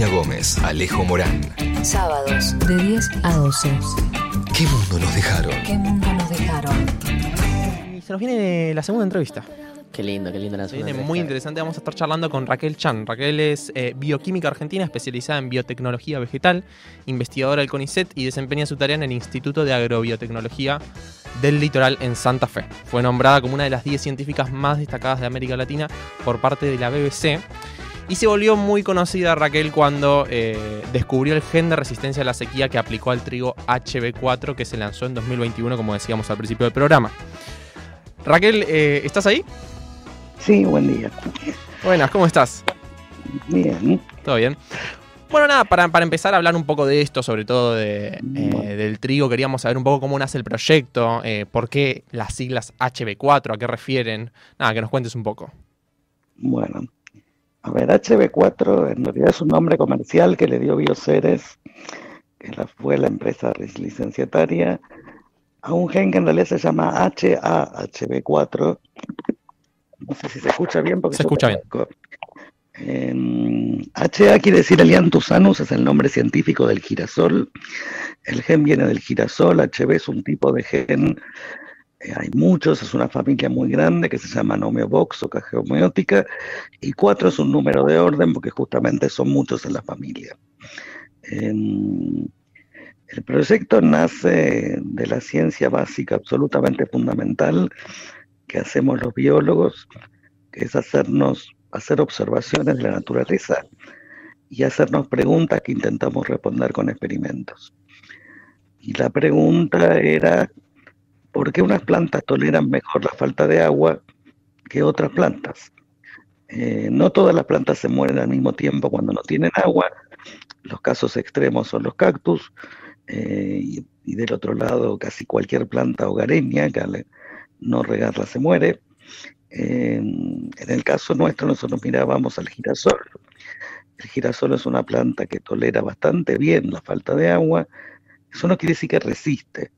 Agustina Gómez, Alejo Morán. Sábados de 10 a 12. ¿Qué mundo nos dejaron? ¿Qué mundo nos dejaron? Y se nos viene la segunda entrevista. Qué lindo, qué lindo la Se segunda viene muy interesante. Vamos a estar charlando con Raquel Chan. Raquel es eh, bioquímica argentina especializada en biotecnología vegetal, investigadora del CONICET y desempeña su tarea en el Instituto de Agrobiotecnología del Litoral en Santa Fe. Fue nombrada como una de las 10 científicas más destacadas de América Latina por parte de la BBC. Y se volvió muy conocida Raquel cuando eh, descubrió el gen de resistencia a la sequía que aplicó al trigo HB4 que se lanzó en 2021, como decíamos al principio del programa. Raquel, eh, ¿estás ahí? Sí, buen día. Buenas, ¿cómo estás? Bien. ¿Todo bien? Bueno, nada, para, para empezar a hablar un poco de esto, sobre todo de, eh, del trigo, queríamos saber un poco cómo nace el proyecto, eh, por qué las siglas HB4, a qué refieren. Nada, que nos cuentes un poco. Bueno, a ver, HB4 en realidad es un nombre comercial que le dio Bioceres, que fue la empresa licenciataria, a un gen que en realidad se llama HAHB4. No sé si se escucha bien porque Se escucha eco. Em, HA quiere decir Elianthus es el nombre científico del girasol. El gen viene del girasol, HB es un tipo de gen Eh, hay muchos, es una familia muy grande que se llama Nomeobox o caja y cuatro es un número de orden porque justamente son muchos en la familia. Em, el proyecto nace de la ciencia básica absolutamente fundamental que hacemos los biólogos, que es hacernos, hacer observaciones de la naturaleza y hacernos preguntas que intentamos responder con experimentos. Y la pregunta era, ¿por qué unas plantas toleran mejor la falta de agua que otras plantas? Eh, no todas las plantas se mueren al mismo tiempo cuando no tienen agua. Los casos extremos son los cactus. eh, y, del otro lado, casi cualquier planta hogareña que no regarla se muere. En el caso nuestro, nosotros mirábamos al girasol. El girasol es una planta que tolera bastante bien la falta de agua. Eso no quiere decir que resiste.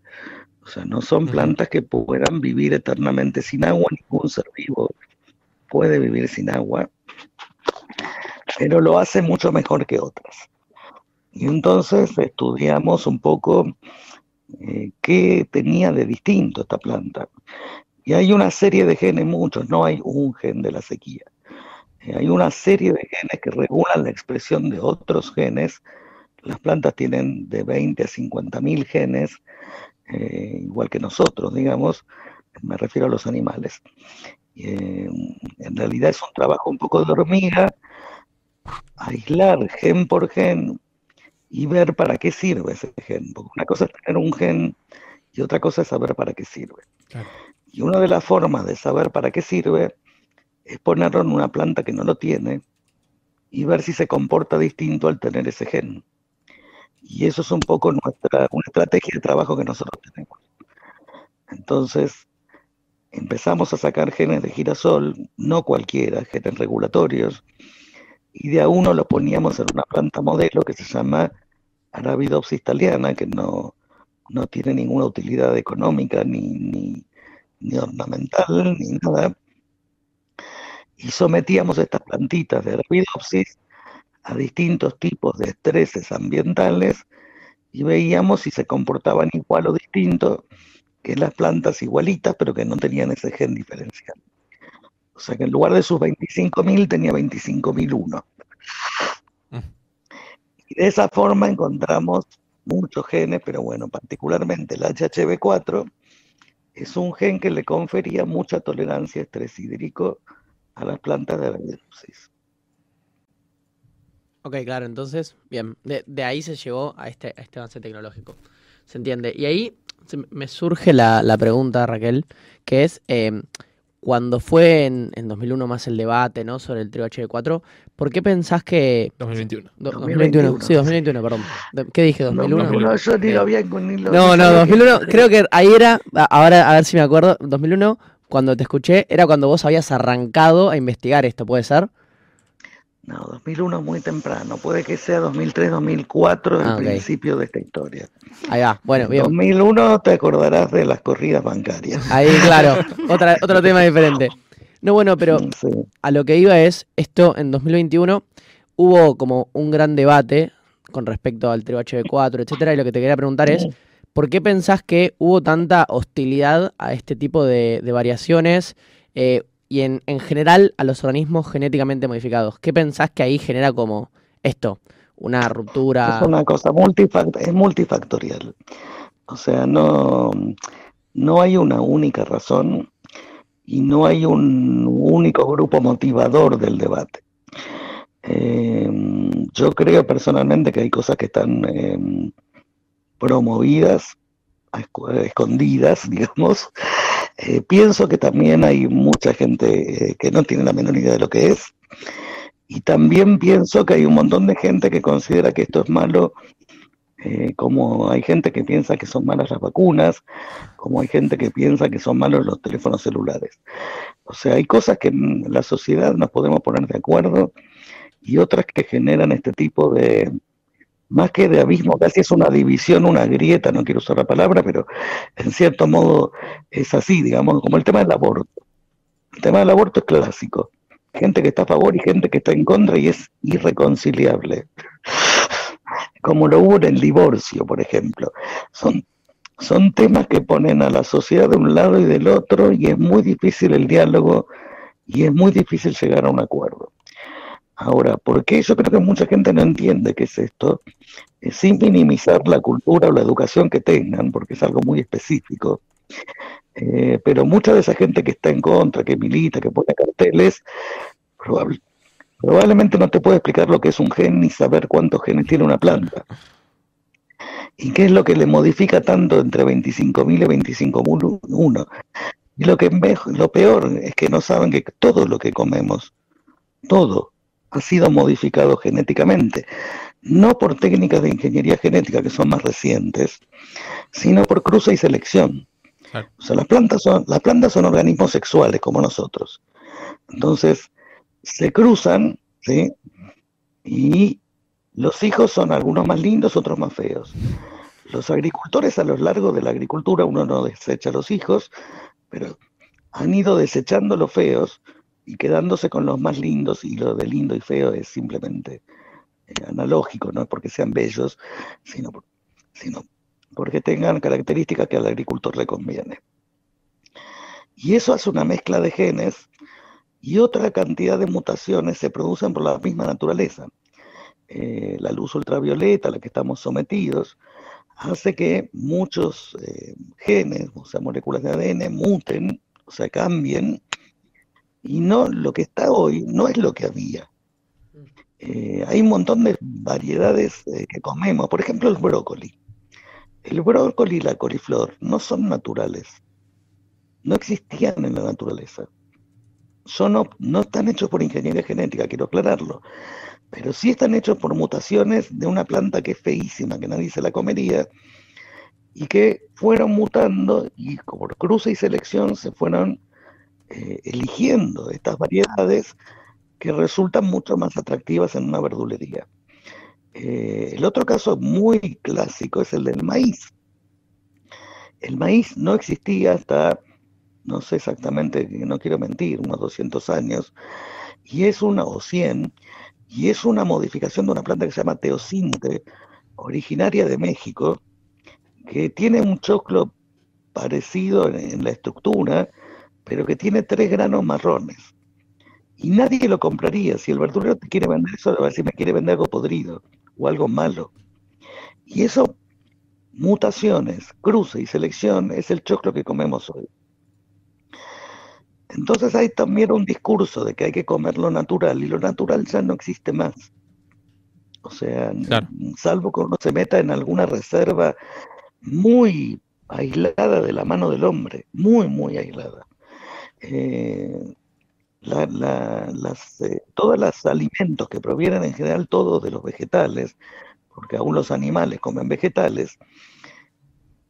O sea, no son plantas que puedan vivir eternamente sin agua, ningún ser vivo puede vivir sin agua, pero lo hace mucho mejor que otras. Y entonces estudiamos un poco eh, qué tenía de distinto esta planta. Y hay una serie de genes, muchos, no hay un gen de la sequía. Eh, hay una serie de genes que regulan la expresión de otros genes. Las plantas tienen de 20 a 50 mil genes, eh, igual que nosotros, digamos, me refiero a los animales. Eh, en realidad es un trabajo un poco de hormiga, aislar gen por gen y ver para qué sirve ese gen. Porque una cosa es tener un gen y otra cosa es saber para qué sirve. Claro. Y una de las formas de saber para qué sirve es ponerlo en una planta que no lo tiene y ver si se comporta distinto al tener ese gen. Y eso es un poco nuestra, una estrategia de trabajo que nosotros tenemos. Entonces, empezamos a sacar genes de girasol, no cualquiera, genes regulatorios, y de a uno lo poníamos en una planta modelo que se llama Arabidopsis thaliana, que no, no tiene ninguna utilidad económica ni, ni, ni ornamental, ni nada. Y sometíamos estas plantitas de Arabidopsis a distintos tipos de estreses ambientales y veíamos si se comportaban igual o distinto que las plantas igualitas, pero que no tenían ese gen diferencial. O sea que en lugar de sus 25.000 tenía 25.001. Mm. Y de esa forma encontramos muchos genes, pero bueno, particularmente el HHV4 es un gen que le confería mucha tolerancia a estrés hídrico a las plantas de Arabidopsis. Ok, claro, entonces, bien, de, de ahí se llegó a este, a este avance tecnológico. ¿Se entiende? Y ahí se me surge la, la pregunta, Raquel, que es, eh, cuando fue en, en 2001 más el debate ¿no? sobre el trío HB4, ¿por qué pensás que... 2021. do- 2021. 2021, sí, 2021, perdón. ¿Qué dije? No, 2001. no, no, yo ni lo había ni lo No, no, sabía que- 2001, creo que ahí era, ahora a ver si me acuerdo, 2001, cuando te escuché, era cuando vos habías arrancado a investigar esto, ¿puede ser? No, 2001 es muy temprano. Puede que sea 2003, 2004 el Ah, ok. principio de esta historia. Ahí va, bueno, En bien. 2001 te acordarás de las corridas bancarias. Ahí, claro, otra, otro tema diferente. No, bueno, pero Sí. a lo que iba es, esto en 2021, hubo como un gran debate con respecto al trío HB4, etcétera, y lo que te quería preguntar es, ¿por qué pensás que hubo tanta hostilidad a este tipo de, de variaciones eh, y en, en general a los organismos genéticamente modificados? ¿Qué pensás que ahí genera como esto? Una ruptura. Es una cosa multifact es multifactorial. O sea, no, no hay una única razón y no hay un único grupo motivador del debate. Eh, yo creo personalmente que hay cosas que están eh, promovidas, escondidas, digamos. Eh, pienso que también hay mucha gente eh, que no tiene la menor idea de lo que es. Y también pienso que hay un montón de gente que considera que esto es malo, eh, como hay gente que piensa que son malas las vacunas, como hay gente que piensa que son malos los teléfonos celulares. O sea, hay cosas que en la sociedad nos podemos poner de acuerdo y otras que generan este tipo de, más que de abismo, casi es una división, una grieta, no quiero usar la palabra, pero en cierto modo es así, digamos, como el tema del aborto. El tema del aborto es clásico. Gente que está a favor y gente que está en contra y es irreconciliable. Como lo hubo en el divorcio, por ejemplo. Son, son temas que ponen a la sociedad de un lado y del otro y es muy difícil el diálogo y es muy difícil llegar a un acuerdo. Ahora, ¿por qué yo creo que mucha gente no entiende qué es esto? Eh, sin minimizar la cultura o la educación que tengan, porque es algo muy específico. Eh, pero mucha de esa gente que está en contra, que milita, que pone carteles, probable- probablemente no te puede explicar lo que es un gen ni saber cuántos genes tiene una planta. ¿Y qué es lo que le modifica tanto entre 25.000 y 25.001? Y lo que lo peor es que no saben que todo lo que comemos, todo, ha sido modificado genéticamente. No por técnicas de ingeniería genética que son más recientes, sino por cruce y selección. Claro. O sea, las plantas son, las plantas son organismos sexuales como nosotros. Entonces, se cruzan, ¿sí? Y los hijos son algunos más lindos, otros más feos. Los agricultores a lo largo de la agricultura, uno no desecha a los hijos, pero han ido desechando los feos y quedándose con los más lindos y lo de lindo y feo es simplemente eh, analógico, no es porque sean bellos, sino, sino porque tengan características que al agricultor le conviene. Y eso hace una mezcla de genes y otra cantidad de mutaciones se producen por la misma naturaleza. Eh, la luz ultravioleta a la que estamos sometidos hace que muchos eh, genes, o sea, moléculas de ADN, muten, o sea, cambien, y no lo que está hoy no es lo que había. Eh, hay un montón de variedades eh, que comemos, por ejemplo el brócoli. El brócoli y la coliflor no son naturales, no existían en la naturaleza. Son, op- no están hechos por ingeniería genética, quiero aclararlo, pero sí están hechos por mutaciones de una planta que es feísima, que nadie se la comería, y que fueron mutando y por cruce y selección se fueron eh, eligiendo estas variedades que resultan mucho más atractivas en una verdulería. Eh, el otro caso muy clásico es el del maíz. El maíz no existía hasta, no sé exactamente, no quiero mentir, unos 200 años, y es una, o 100, y es una modificación de una planta que se llama teosinte, originaria de México, que tiene un choclo parecido en, en la estructura, pero que tiene tres granos marrones. Y nadie lo compraría. Si el verdurero te quiere vender eso, a decir, me quiere vender algo podrido o algo malo. Y eso, mutaciones, cruce y selección, es el choclo que comemos hoy. Entonces hay también un discurso de que hay que comer lo natural y lo natural ya no existe más. O sea, Claro. salvo que uno se meta en alguna reserva muy aislada de la mano del hombre, muy, muy aislada. Eh, la- la- las, eh, todos los alimentos que provienen en general todos de los vegetales, porque aún los animales comen vegetales,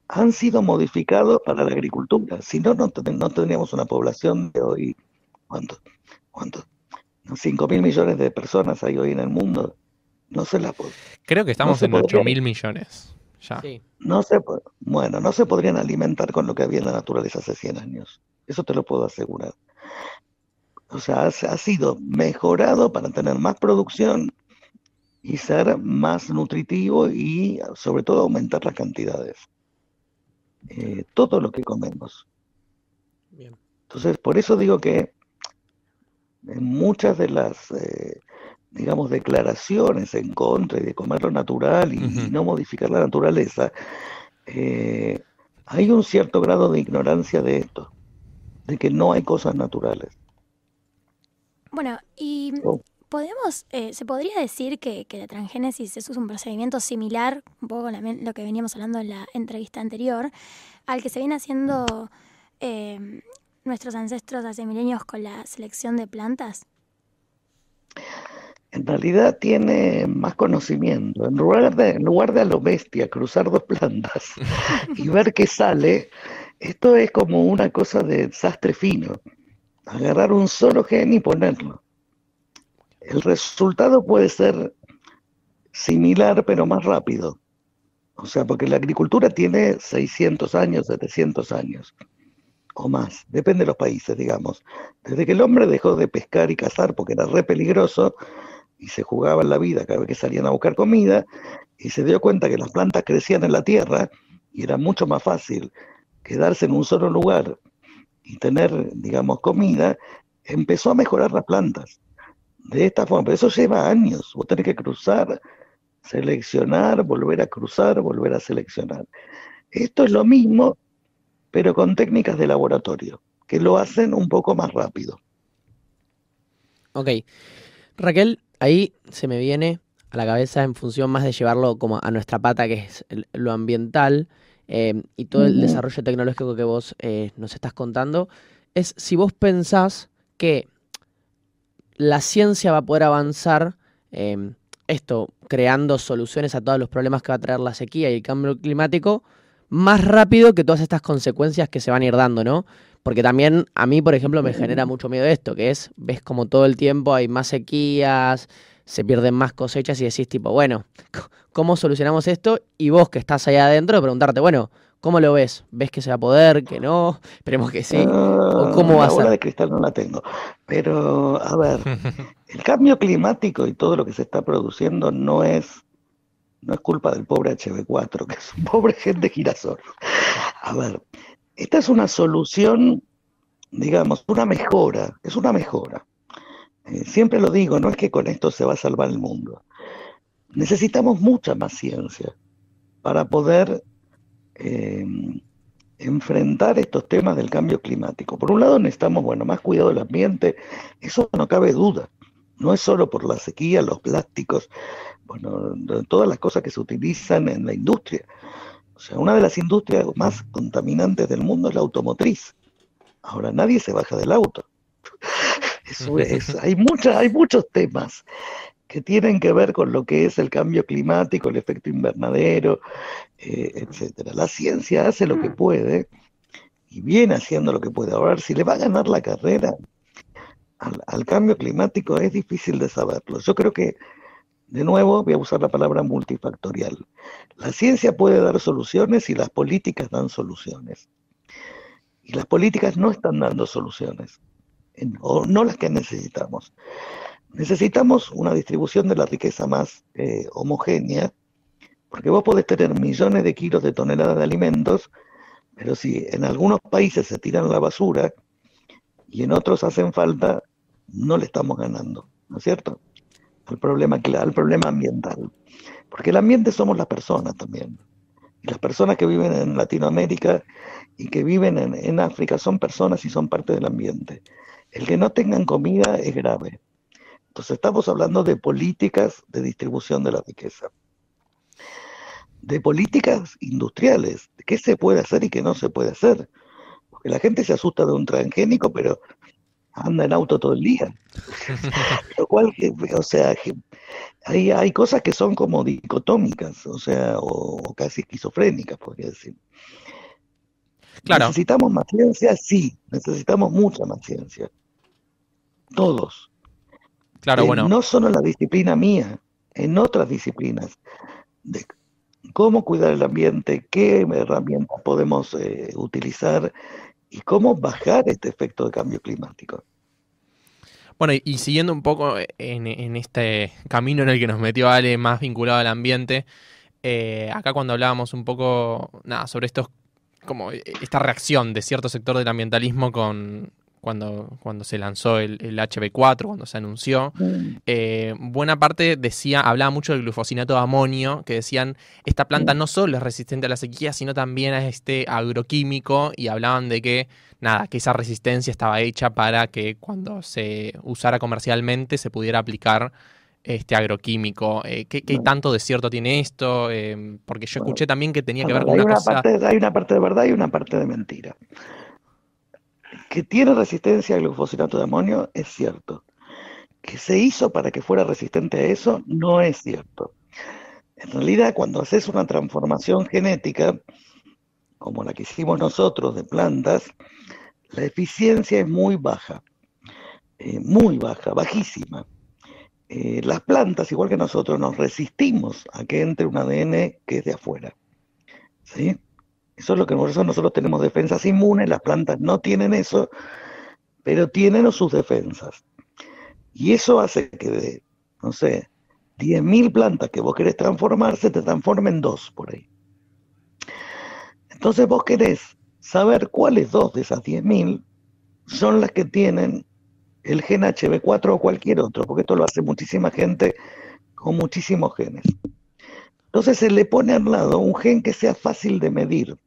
han sido modificados para la agricultura. Si no, no, ten- no tendríamos una población de hoy, ¿cuánto? ¿Cuánto? 5 mil millones de personas hay hoy en el mundo. No se la Creo que estamos se en podría. 8 mil millones. Ya. Sí. no se, bueno, no se podrían alimentar con lo que había en la naturaleza hace 100 años. Eso te lo puedo asegurar. O sea, ha, sido mejorado para tener más producción y ser más nutritivo y sobre todo aumentar las cantidades. Eh, todo lo que comemos. Bien. Entonces, por eso digo que en muchas de las, eh, digamos, declaraciones en contra de comer lo natural y, no modificar la naturaleza, eh, hay un cierto grado de ignorancia de esto, de que no hay cosas naturales. Bueno, y Oh. podemos, eh, se podría decir que, que la transgénesis es un procedimiento similar, un poco con la men- lo que veníamos hablando en la entrevista anterior, al que se viene haciendo eh, nuestros ancestros hace milenios con la selección de plantas. En realidad tiene más conocimiento. En lugar de, en lugar de a lo bestia cruzar dos plantas y ver qué sale, esto es como una cosa de sastre fino. Agarrar un solo gen y ponerlo. El resultado puede ser similar pero más rápido. O sea, porque la agricultura tiene 600 años, 700 años o más, depende de los países, digamos. Desde que el hombre dejó de pescar y cazar porque era re peligroso y se jugaba en la vida cada vez que salían a buscar comida y se dio cuenta que las plantas crecían en la tierra y era mucho más fácil quedarse en un solo lugar y tener, digamos, comida, empezó a mejorar las plantas. De esta forma, eso lleva años. Vos tenés que cruzar, seleccionar, volver a cruzar, volver a seleccionar. Esto es lo mismo, pero con técnicas de laboratorio, que lo hacen un poco más rápido. Ok. Raquel, ahí se me viene a la cabeza en función más de llevarlo como a nuestra pata, que es lo ambiental eh, y todo el desarrollo tecnológico que vos eh, nos estás contando, es si vos pensás que la ciencia va a poder avanzar, eh, esto, creando soluciones a todos los problemas que va a traer la sequía y el cambio climático, más rápido que todas estas consecuencias que se van a ir dando, ¿no? Porque también a mí, por ejemplo, me genera mucho miedo esto, que es, ves como todo el tiempo hay más sequías, se pierden más cosechas y decís tipo, bueno, ¿cómo solucionamos esto? Y vos que estás allá adentro, preguntarte, bueno, ¿cómo lo ves? ¿Ves que se va a poder? ¿Que no? Esperemos que sí. Ah, cómo va a ser? de cristal no la tengo. Pero, a ver, el cambio climático y todo lo que se está produciendo no es, no es culpa del pobre HB4, que es un pobre gen de girasol. A ver, esta es una solución, digamos, una mejora, es una mejora. Eh, siempre lo digo, no es que con esto se va a salvar el mundo. Necesitamos mucha más ciencia para poder eh, enfrentar estos temas del cambio climático. Por un lado necesitamos, bueno, más cuidado del ambiente, eso no cabe duda. No es solo por la sequía, los plásticos, bueno, todas las cosas que se utilizan en la industria. O sea, una de las industrias más contaminantes del mundo es la automotriz. Ahora nadie se baja del auto. Es, hay, mucha, hay muchos temas que tienen que ver con lo que es el cambio climático, el efecto invernadero, eh, etcétera. La ciencia hace lo que puede y viene haciendo lo que puede. Ahora, si le va a ganar la carrera al, al cambio climático es difícil de saberlo. Yo creo que, de nuevo, voy a usar la palabra multifactorial. La ciencia puede dar soluciones y las políticas dan soluciones. Y las políticas no están dando soluciones, o no las que necesitamos. Necesitamos una distribución de la riqueza más eh, homogénea, porque vos podés tener millones de kilos de toneladas de alimentos, pero si en algunos países se tiran la basura y en otros hacen falta, no le estamos ganando, ¿no es cierto? Al problema, al problema ambiental. Porque el ambiente somos las personas también. Y las personas que viven en Latinoamérica y que viven en, en África son personas y son parte del ambiente. El que no tengan comida es grave. Entonces estamos hablando de políticas de distribución de la riqueza. De políticas industriales, de qué se puede hacer y qué no se puede hacer. Porque la gente se asusta de un transgénico, pero anda en auto todo el día. Lo cual, que- o sea, hay, hay cosas que son como dicotómicas, o sea, o, o casi esquizofrénicas, podría decir. Claro. ¿Necesitamos más ciencia? Sí, necesitamos mucha más ciencia. Todos. Claro, Eh, bueno. No solo en la disciplina mía, en otras disciplinas, de cómo cuidar el ambiente, qué herramientas podemos eh, utilizar y cómo bajar este efecto de cambio climático. Bueno, y, y siguiendo un poco en, en este camino en el que nos metió Ale, más vinculado al ambiente, eh, acá cuando hablábamos un poco, nada, sobre estos, como eh, esta reacción de cierto sector del ambientalismo con cuando, cuando se lanzó el, el HB4, cuando se anunció, eh, buena parte decía, hablaba mucho del glufosinato de amonio, que decían, esta planta no solo es resistente a la sequía, sino también a este agroquímico, y hablaban de que, nada, que esa resistencia estaba hecha para que cuando se usara comercialmente se pudiera aplicar este agroquímico. Eh, ¿qué, tanto de cierto tiene esto? Eh, porque yo escuché también que tenía que ver ver, con hay, una una cosa... parte, hay una parte de verdad y una parte de mentira. Que tiene resistencia al glufosinato de amonio es cierto. Que se hizo para que fuera resistente a eso no es cierto. En realidad, cuando haces una transformación genética, como la que hicimos nosotros de plantas, la eficiencia es muy baja, eh, muy baja, bajísima. Eh, las plantas, igual que nosotros, nos resistimos a que entre un ADN que es de afuera. ¿Sí? Eso es lo que nosotros tenemos defensas inmunes, las plantas no tienen eso, pero tienen sus defensas. Y eso hace que de, no sé, 10.000 plantas que vos querés transformar, se te transformen dos por ahí. Entonces vos querés saber cuáles dos de esas 10.000 son las que tienen el gen HB4 o cualquier otro, porque esto lo hace muchísima gente con muchísimos genes. Entonces se le pone al lado un gen que sea fácil de medir.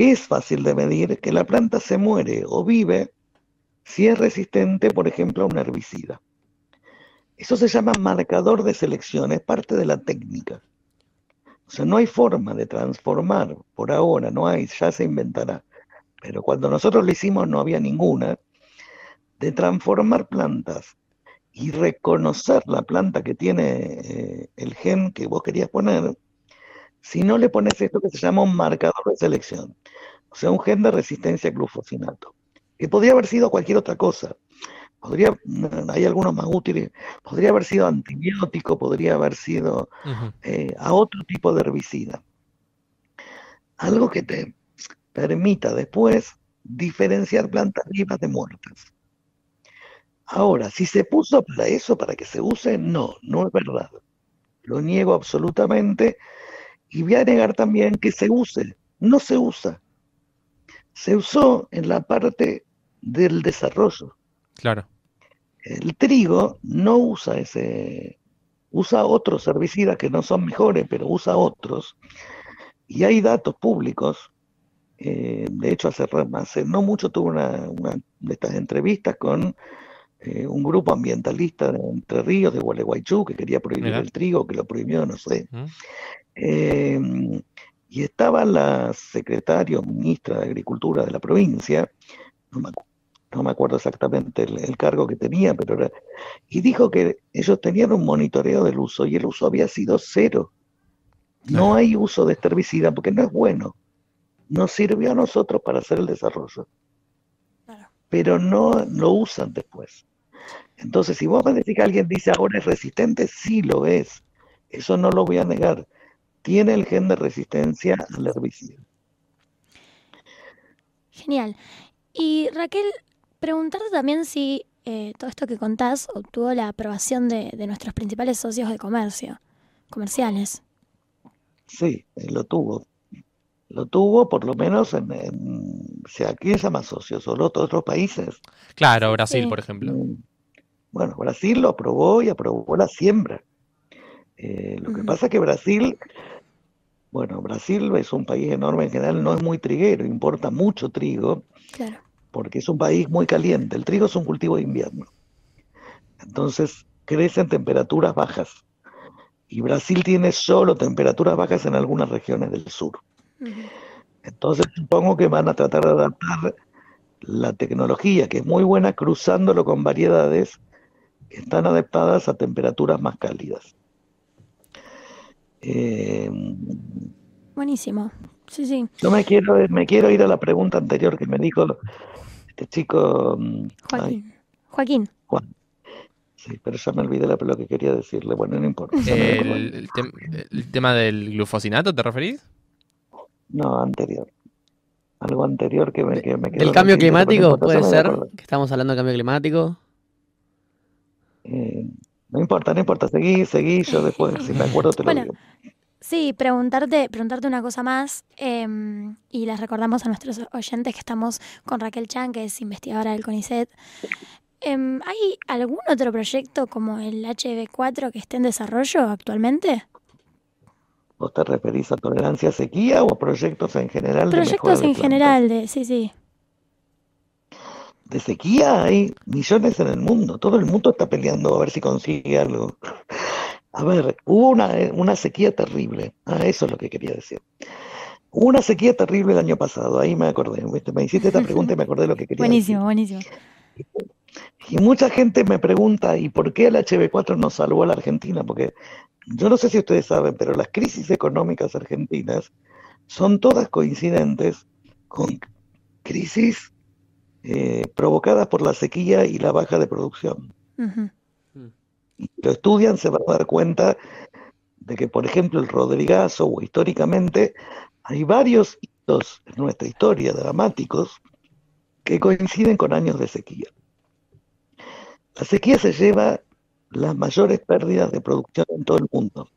¿Qué es fácil de medir? Que la planta se muere o vive si es resistente, por ejemplo, a un herbicida. Eso se llama marcador de selección, es parte de la técnica. O sea, no hay forma de transformar por ahora, no hay, ya se inventará. Pero cuando nosotros lo hicimos no había ninguna, de transformar plantas y reconocer la planta que tiene eh, el gen que vos querías poner, si no le pones esto que se llama un marcador de selección, o sea, un gen de resistencia a glufosinato, que podría haber sido cualquier otra cosa. Podría, hay algunos más útiles, podría haber sido antibiótico, podría haber sido eh, a otro tipo de herbicida. Algo que te permita después diferenciar plantas vivas de muertas. Ahora, si se puso para eso, para que se use, no, no es verdad. Lo niego absolutamente y voy a negar también que se use. No se usa. Se usó en la parte del desarrollo. Claro. El trigo no usa ese, usa otros herbicidas que no son mejores, pero usa otros. Y hay datos públicos. eh, de hecho, hace, hace no mucho tuve una, una de estas entrevistas con eh, un grupo ambientalista de Entre Ríos, de Gualeguaychú, que quería prohibir el trigo, que lo prohibió, no sé. ¿Mm? Eh, y estaba la secretaria o ministra de Agricultura de la provincia, no me, acu- no me acuerdo exactamente el, el cargo que tenía, pero era, y dijo que ellos tenían un monitoreo del uso y el uso había sido cero. No Claro. hay uso de este herbicida porque no es bueno. Nos sirvió a nosotros para hacer el desarrollo, pero no lo usan después. Entonces, si vos me decís que alguien dice ahora es resistente, sí lo es. Eso no lo voy a negar. Tiene el gen de resistencia al herbicida. Genial. Y Raquel, preguntarte también si eh, todo esto que contás obtuvo la aprobación de, de nuestros principales socios de comercio, comerciales. Sí, eh, lo tuvo. Lo tuvo por lo menos en, en- sea, ¿quién se llama socio? ¿Solo otros países? Claro, Brasil, Sí. por ejemplo. Mm, Bueno, Brasil lo aprobó y aprobó la siembra. Eh, lo que pasa es que Brasil, bueno, Brasil es un país enorme en general, no es muy triguero, importa mucho trigo, Claro. porque es un país muy caliente. El trigo es un cultivo de invierno. Entonces crece en temperaturas bajas. Y Brasil tiene solo temperaturas bajas en algunas regiones del sur. Entonces supongo que van a tratar de adaptar la tecnología, que es muy buena, cruzándolo con variedades que están adaptadas a temperaturas más cálidas. Eh, Buenísimo. Sí, sí. yo me quiero, me quiero ir a la pregunta anterior que me dijo este chico, mm, ay, Joaquín. Joaquín. Juan. Sí, pero ya me olvidé la- lo que quería decirle. Bueno, no importa. El, el tem- el tema del glufosinato, ¿te referís? No, anterior. Algo anterior que me, que me quedó ¿Del cambio no climático? ¿Puede ser? Que estamos hablando de cambio climático. Eh, no importa, no importa, seguí, seguí, yo después, si me acuerdo, te lo Bueno, digo. Sí, preguntarte, preguntarte una cosa más, em, y les recordamos a nuestros oyentes que estamos con Raquel Chan, que es investigadora del CONICET. Em, ¿Hay algún otro proyecto como el HB4 que esté en desarrollo actualmente? ¿Vos te referís a tolerancia a sequía o a proyectos en general Proyectos de en general, de, sí, sí. De sequía hay millones en el mundo. Todo el mundo está peleando a ver si consigue algo. A ver, hubo una, una sequía terrible. Ah, eso es lo que quería decir. Hubo una sequía terrible el año pasado. Ahí me acordé. Me hiciste esta pregunta y me acordé de lo que quería Buenísimo, buenísimo. decir. Y mucha gente me pregunta, ¿y por qué el HB4 nos salvó a la Argentina? Porque yo no sé si ustedes saben, pero las crisis económicas argentinas son todas coincidentes con crisis eh, provocadas por la sequía y la baja de producción. Y si lo estudian, se van a dar cuenta de que, por ejemplo, el Rodrigazo o históricamente, hay varios hitos en nuestra historia dramáticos que coinciden con años de sequía. La sequía se lleva las mayores pérdidas de producción en todo el mundo,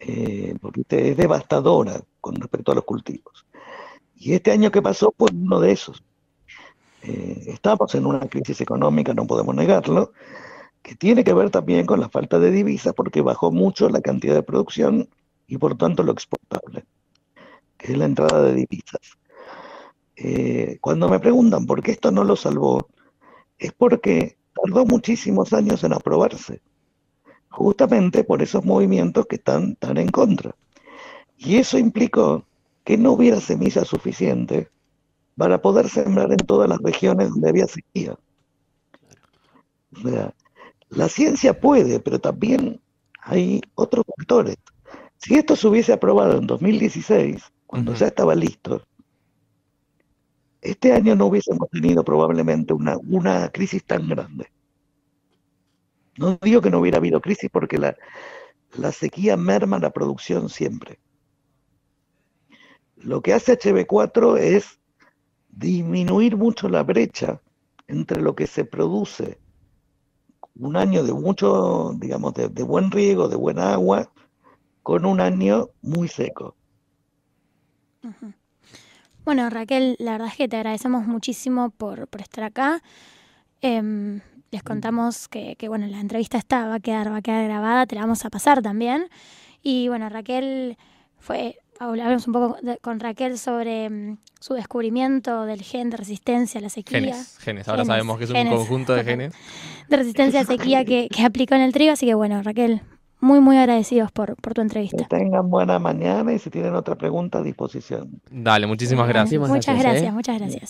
eh, porque es devastadora con respecto a los cultivos. Y este año que pasó fue uno de esos. Eh, estamos en una crisis económica, no podemos negarlo, que tiene que ver también con la falta de divisas, porque bajó mucho la cantidad de producción y por tanto lo exportable, que es la entrada de divisas. Eh, cuando me preguntan por qué esto no lo salvó, es porque tardó muchísimos años en aprobarse, justamente por esos movimientos que están tan en contra. Y eso implicó que no hubiera semillas suficientes para poder sembrar en todas las regiones donde había sequía. O sea, la ciencia puede, pero también hay otros factores. Si esto se hubiese aprobado en 2016, cuando ya estaba listo, este año no hubiésemos tenido probablemente una, una crisis tan grande. No digo que no hubiera habido crisis porque la, la sequía merma la producción siempre. Lo que hace HB4 es disminuir mucho la brecha entre lo que se produce un año de mucho, digamos, de, de buen riego, de buena agua, con un año muy seco. Bueno, Raquel, la verdad es que te agradecemos muchísimo por, por estar acá. Em, les contamos que, que, bueno, la entrevista está, va a quedar, va a quedar grabada, te la vamos a pasar también. Y bueno, Raquel fue, hablamos un poco de- con Raquel sobre mm, su descubrimiento del gen de resistencia a la sequía. Genes, genes. Ahora Genes, sabemos que es un conjunto de genes. De resistencia a sequía que, que aplicó en el trigo. Así que bueno, Raquel, muy, muy agradecidos por, por tu Que entrevista. tengan buena mañana y si tienen otra pregunta a disposición. Dale, muchísimas gracias. Muchas gracias, ¿eh? gracias, muchas gracias.